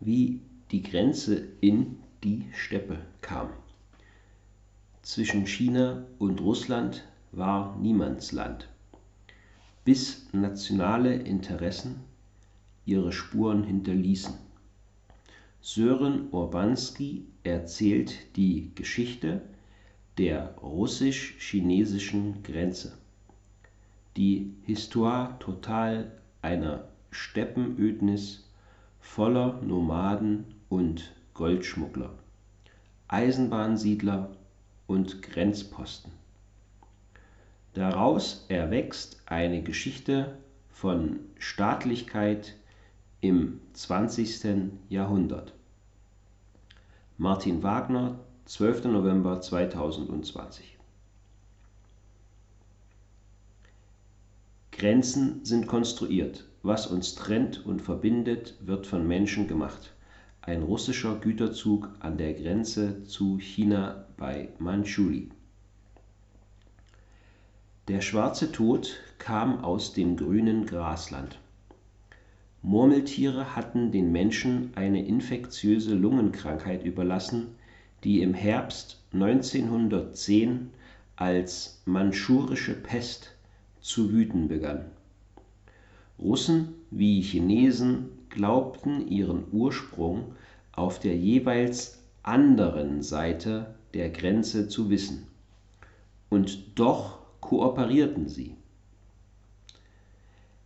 wie die Grenze in die Steppe kam. Zwischen China und Russland war Niemandsland, bis nationale Interessen ihre Spuren hinterließen. Sören Urbanski erzählt die Geschichte der russisch-chinesischen Grenze, die Histoire totale einer Steppenödnis voller Nomaden und Goldschmuggler, Eisenbahnsiedler und Grenzposten. Daraus erwächst eine Geschichte von Staatlichkeit im 20. Jahrhundert. Martin Wagner, 12. November 2020 Grenzen sind konstruiert. Was uns trennt und verbindet, wird von Menschen gemacht. Ein russischer Güterzug an der Grenze zu China bei Manchuri. Der schwarze Tod kam aus dem grünen Grasland. Murmeltiere hatten den Menschen eine infektiöse Lungenkrankheit überlassen, die im Herbst 1910 als mandschurische Pest zu wüten begann. Russen wie Chinesen glaubten ihren Ursprung auf der jeweils anderen Seite der Grenze zu wissen. Und doch kooperierten sie.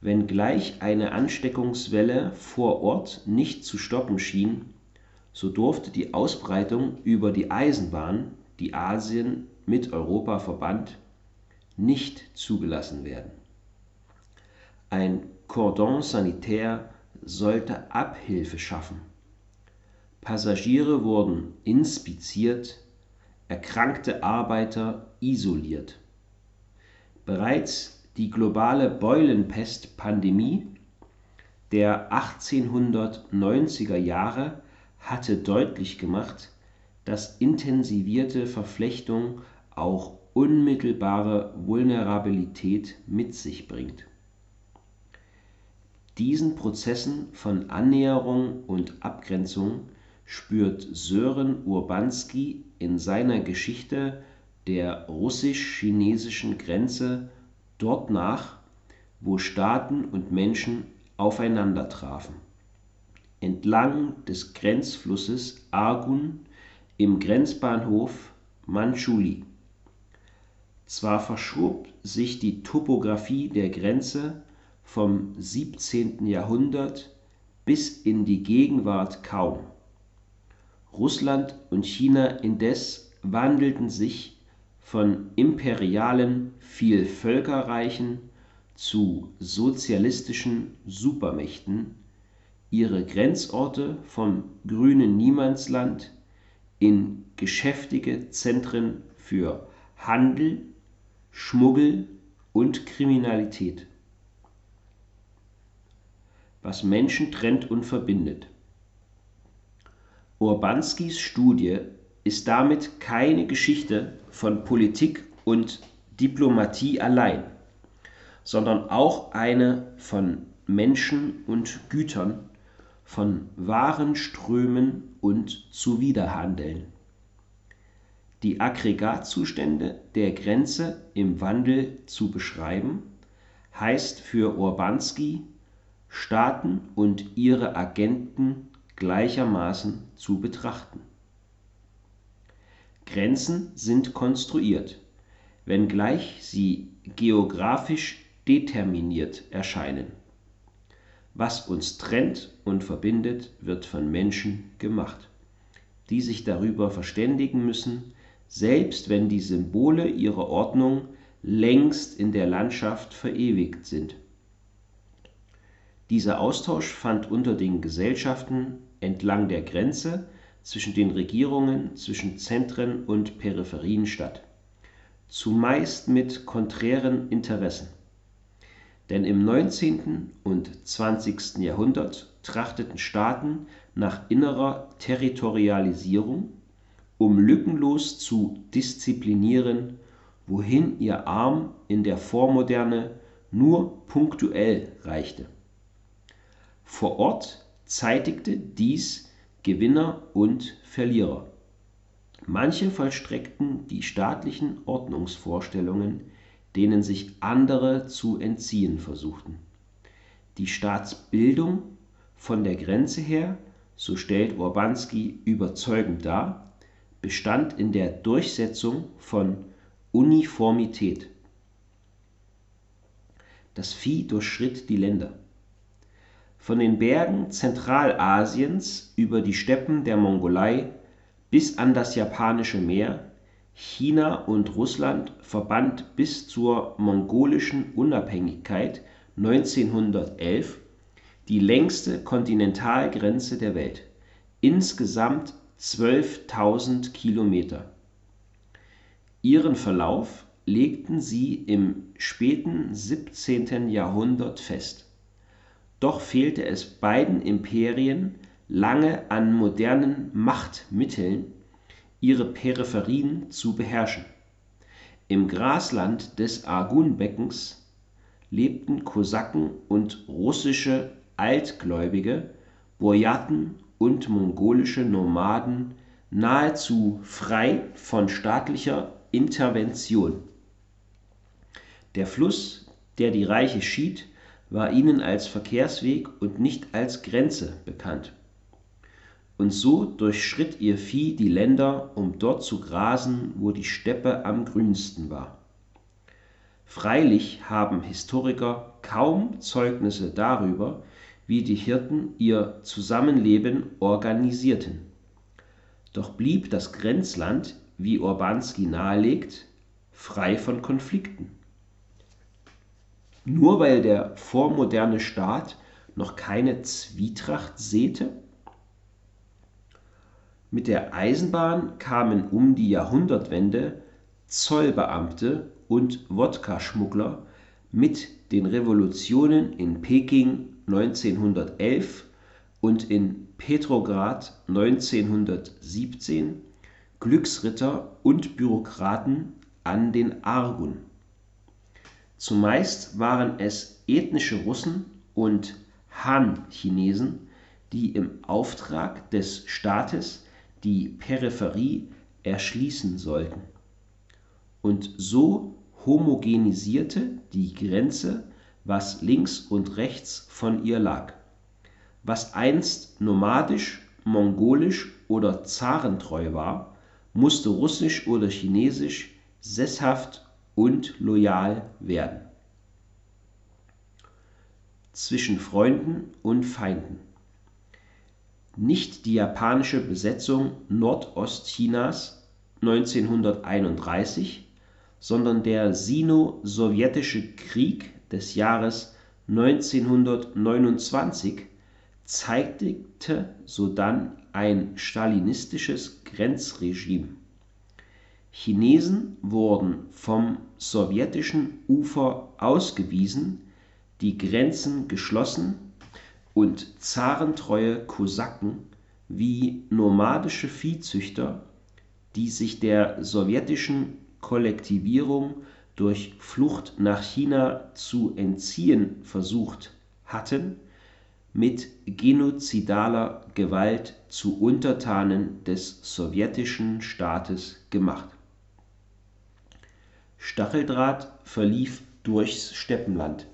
Wenngleich eine Ansteckungswelle vor Ort nicht zu stoppen schien, so durfte die Ausbreitung über die Eisenbahn, die Asien mit Europa verband, nicht zugelassen werden. Ein Cordon sanitaire sollte Abhilfe schaffen. Passagiere wurden inspiziert, erkrankte Arbeiter isoliert. Bereits die globale Beulenpest-Pandemie der 1890er Jahre hatte deutlich gemacht, dass intensivierte Verflechtung auch unmittelbare Vulnerabilität mit sich bringt. Diesen Prozessen von Annäherung und Abgrenzung spürt Sören Urbanski in seiner Geschichte der russisch-chinesischen Grenze dort nach, wo Staaten und Menschen aufeinander trafen. Entlang des Grenzflusses Argun im Grenzbahnhof Manchuli. Zwar verschob sich die Topographie der Grenze vom 17. Jahrhundert bis in die Gegenwart kaum. Russland und China indes wandelten sich von imperialen Vielvölkerreichen zu sozialistischen Supermächten, ihre Grenzorte vom grünen Niemandsland in geschäftige Zentren für Handel, Schmuggel und Kriminalität. Was Menschen trennt und verbindet. Urbanskis Studie ist damit keine Geschichte von Politik und Diplomatie allein, sondern auch eine von Menschen und Gütern, von Warenströmen und Zuwiderhandeln. Die Aggregatzustände der Grenze im Wandel zu beschreiben, heißt für Urbanski, Staaten und ihre Agenten gleichermaßen zu betrachten. Grenzen sind konstruiert, wenngleich sie geografisch determiniert erscheinen. Was uns trennt und verbindet, wird von Menschen gemacht, die sich darüber verständigen müssen, selbst wenn die Symbole ihrer Ordnung längst in der Landschaft verewigt sind. Dieser Austausch fand unter den Gesellschaften entlang der Grenze zwischen den Regierungen, zwischen Zentren und Peripherien statt, zumeist mit konträren Interessen. Denn im 19. und 20. Jahrhundert trachteten Staaten nach innerer Territorialisierung, um lückenlos zu disziplinieren, wohin ihr Arm in der Vormoderne nur punktuell reichte Vor Ort zeitigte dies Gewinner und Verlierer. Manche vollstreckten die staatlichen Ordnungsvorstellungen, denen sich andere zu entziehen versuchten. Die Staatsbildung von der Grenze her, so stellt Urbanski überzeugend dar, bestand in der Durchsetzung von Uniformität. Das Vieh durchschritt die Länder. Von den Bergen Zentralasiens über die Steppen der Mongolei bis an das Japanische Meer, China und Russland verband bis zur mongolischen Unabhängigkeit 1911 die längste Kontinentalgrenze der Welt, insgesamt 12.000 Kilometer. Ihren Verlauf legten sie im späten 17. Jahrhundert fest. Doch fehlte es beiden Imperien lange an modernen Machtmitteln, ihre Peripherien zu beherrschen. Im Grasland des Argunbeckens lebten Kosaken und russische Altgläubige, Burjaten und mongolische Nomaden nahezu frei von staatlicher Intervention. Der Fluss, der die Reiche schied, war ihnen als Verkehrsweg und nicht als Grenze bekannt. Und so durchschritt ihr Vieh die Länder, um dort zu grasen, wo die Steppe am grünsten war. Freilich haben Historiker kaum Zeugnisse darüber, wie die Hirten ihr Zusammenleben organisierten. Doch blieb das Grenzland, wie Urbanski nahelegt, frei von Konflikten. Nur weil der vormoderne Staat noch keine Zwietracht säte? Mit der Eisenbahn kamen um die Jahrhundertwende Zollbeamte und Wodka-Schmuggler mit den Revolutionen in Peking 1911 und in Petrograd 1917 Glücksritter und Bürokraten an den Argun. Zumeist waren es ethnische Russen und Han-Chinesen, die im Auftrag des Staates die Peripherie erschließen sollten. Und so homogenisierte die Grenze, was links und rechts von ihr lag. Was einst nomadisch, mongolisch oder zarentreu war, musste russisch oder chinesisch sesshaft und loyal werden. Zwischen Freunden und Feinden nicht die japanische Besetzung Nordostchinas 1931, sondern der Sino-Sowjetische Krieg des Jahres 1929 zeigte sodann ein stalinistisches Grenzregime. Chinesen wurden vom sowjetischen Ufer ausgewiesen, die Grenzen geschlossen und zarentreue Kosaken wie nomadische Viehzüchter, die sich der sowjetischen Kollektivierung durch Flucht nach China zu entziehen versucht hatten, mit genozidaler Gewalt zu Untertanen des sowjetischen Staates gemacht. Stacheldraht verlief durchs Steppenland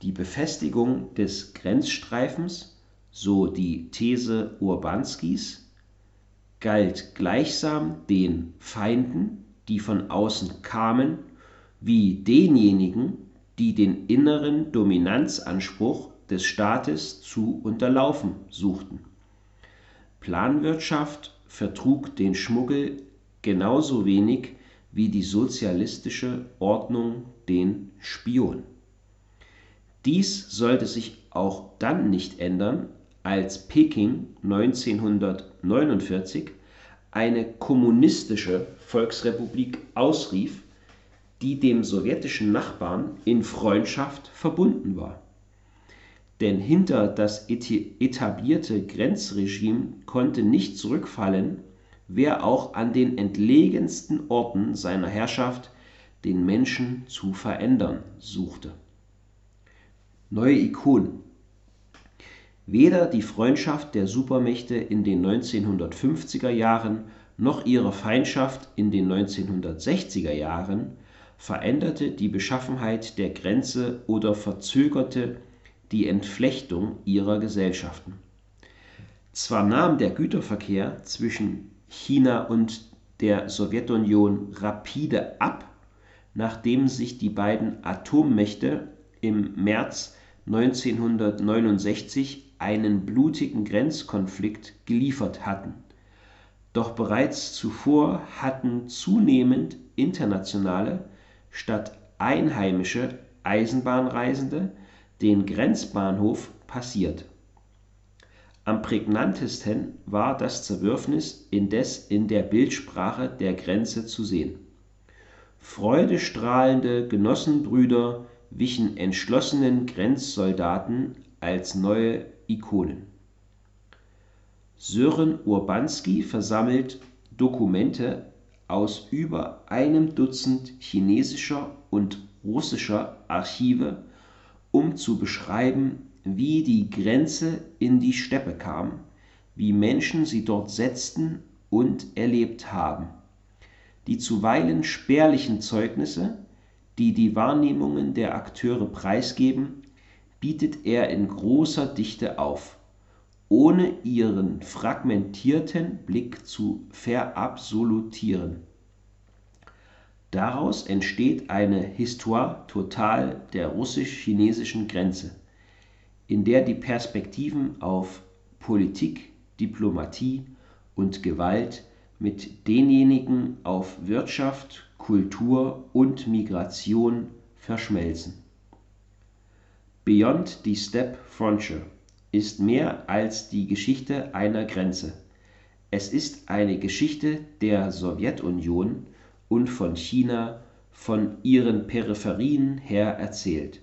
die Befestigung des Grenzstreifens, so die These Urbanskis, galt gleichsam den Feinden, die von außen kamen, wie denjenigen, die den inneren Dominanzanspruch des Staates zu unterlaufen suchten. Planwirtschaft vertrug den Schmuggel genauso wenig wie die sozialistische Ordnung den Spion. Dies sollte sich auch dann nicht ändern, als Peking 1949 eine kommunistische Volksrepublik ausrief, die dem sowjetischen Nachbarn in Freundschaft verbunden war. Denn hinter das etablierte Grenzregime konnte nicht zurückfallen, wer auch an den entlegensten Orten seiner Herrschaft den Menschen zu verändern suchte neue Ikonen. Weder die Freundschaft der Supermächte in den 1950er Jahren noch ihre Feindschaft in den 1960er Jahren veränderte die Beschaffenheit der Grenze oder verzögerte die Entflechtung ihrer Gesellschaften. Zwar nahm der Güterverkehr zwischen China und der Sowjetunion rapide ab, nachdem sich die beiden Atommächte im März 1969 einen blutigen Grenzkonflikt geliefert hatten. Doch bereits zuvor hatten zunehmend internationale statt einheimische Eisenbahnreisende den Grenzbahnhof passiert. Am prägnantesten war das Zerwürfnis indes in der Bildsprache der Grenze zu sehen. Freudestrahlende Genossenbrüder wichen entschlossenen Grenzsoldaten als neue Ikonen. Sören Urbanski versammelt Dokumente aus über einem Dutzend chinesischer und russischer Archive, um zu beschreiben, wie die Grenze in die Steppe kam, wie Menschen sie dort setzten und erlebt haben. Die zuweilen spärlichen Zeugnisse, die die Wahrnehmungen der Akteure preisgeben, bietet er in großer Dichte auf, ohne ihren fragmentierten Blick zu verabsolutieren. Daraus entsteht eine Histoire totale der russisch-chinesischen Grenze, in der die Perspektiven auf Politik, Diplomatie und Gewalt mit denjenigen auf Wirtschaft, Kultur und Migration verschmelzen. Beyond the Steppe Frontier ist mehr als die Geschichte einer Grenze. Es ist eine Geschichte der Sowjetunion und von China von ihren Peripherien her erzählt,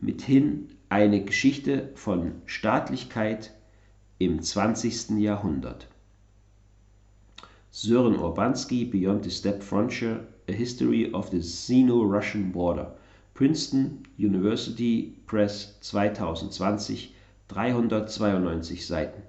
mithin eine Geschichte von Staatlichkeit im 20. Jahrhundert. Sören Urbanski Beyond the Steppe Frontier A History of the Sino-Russian Border Princeton University Press 2020 392 Seiten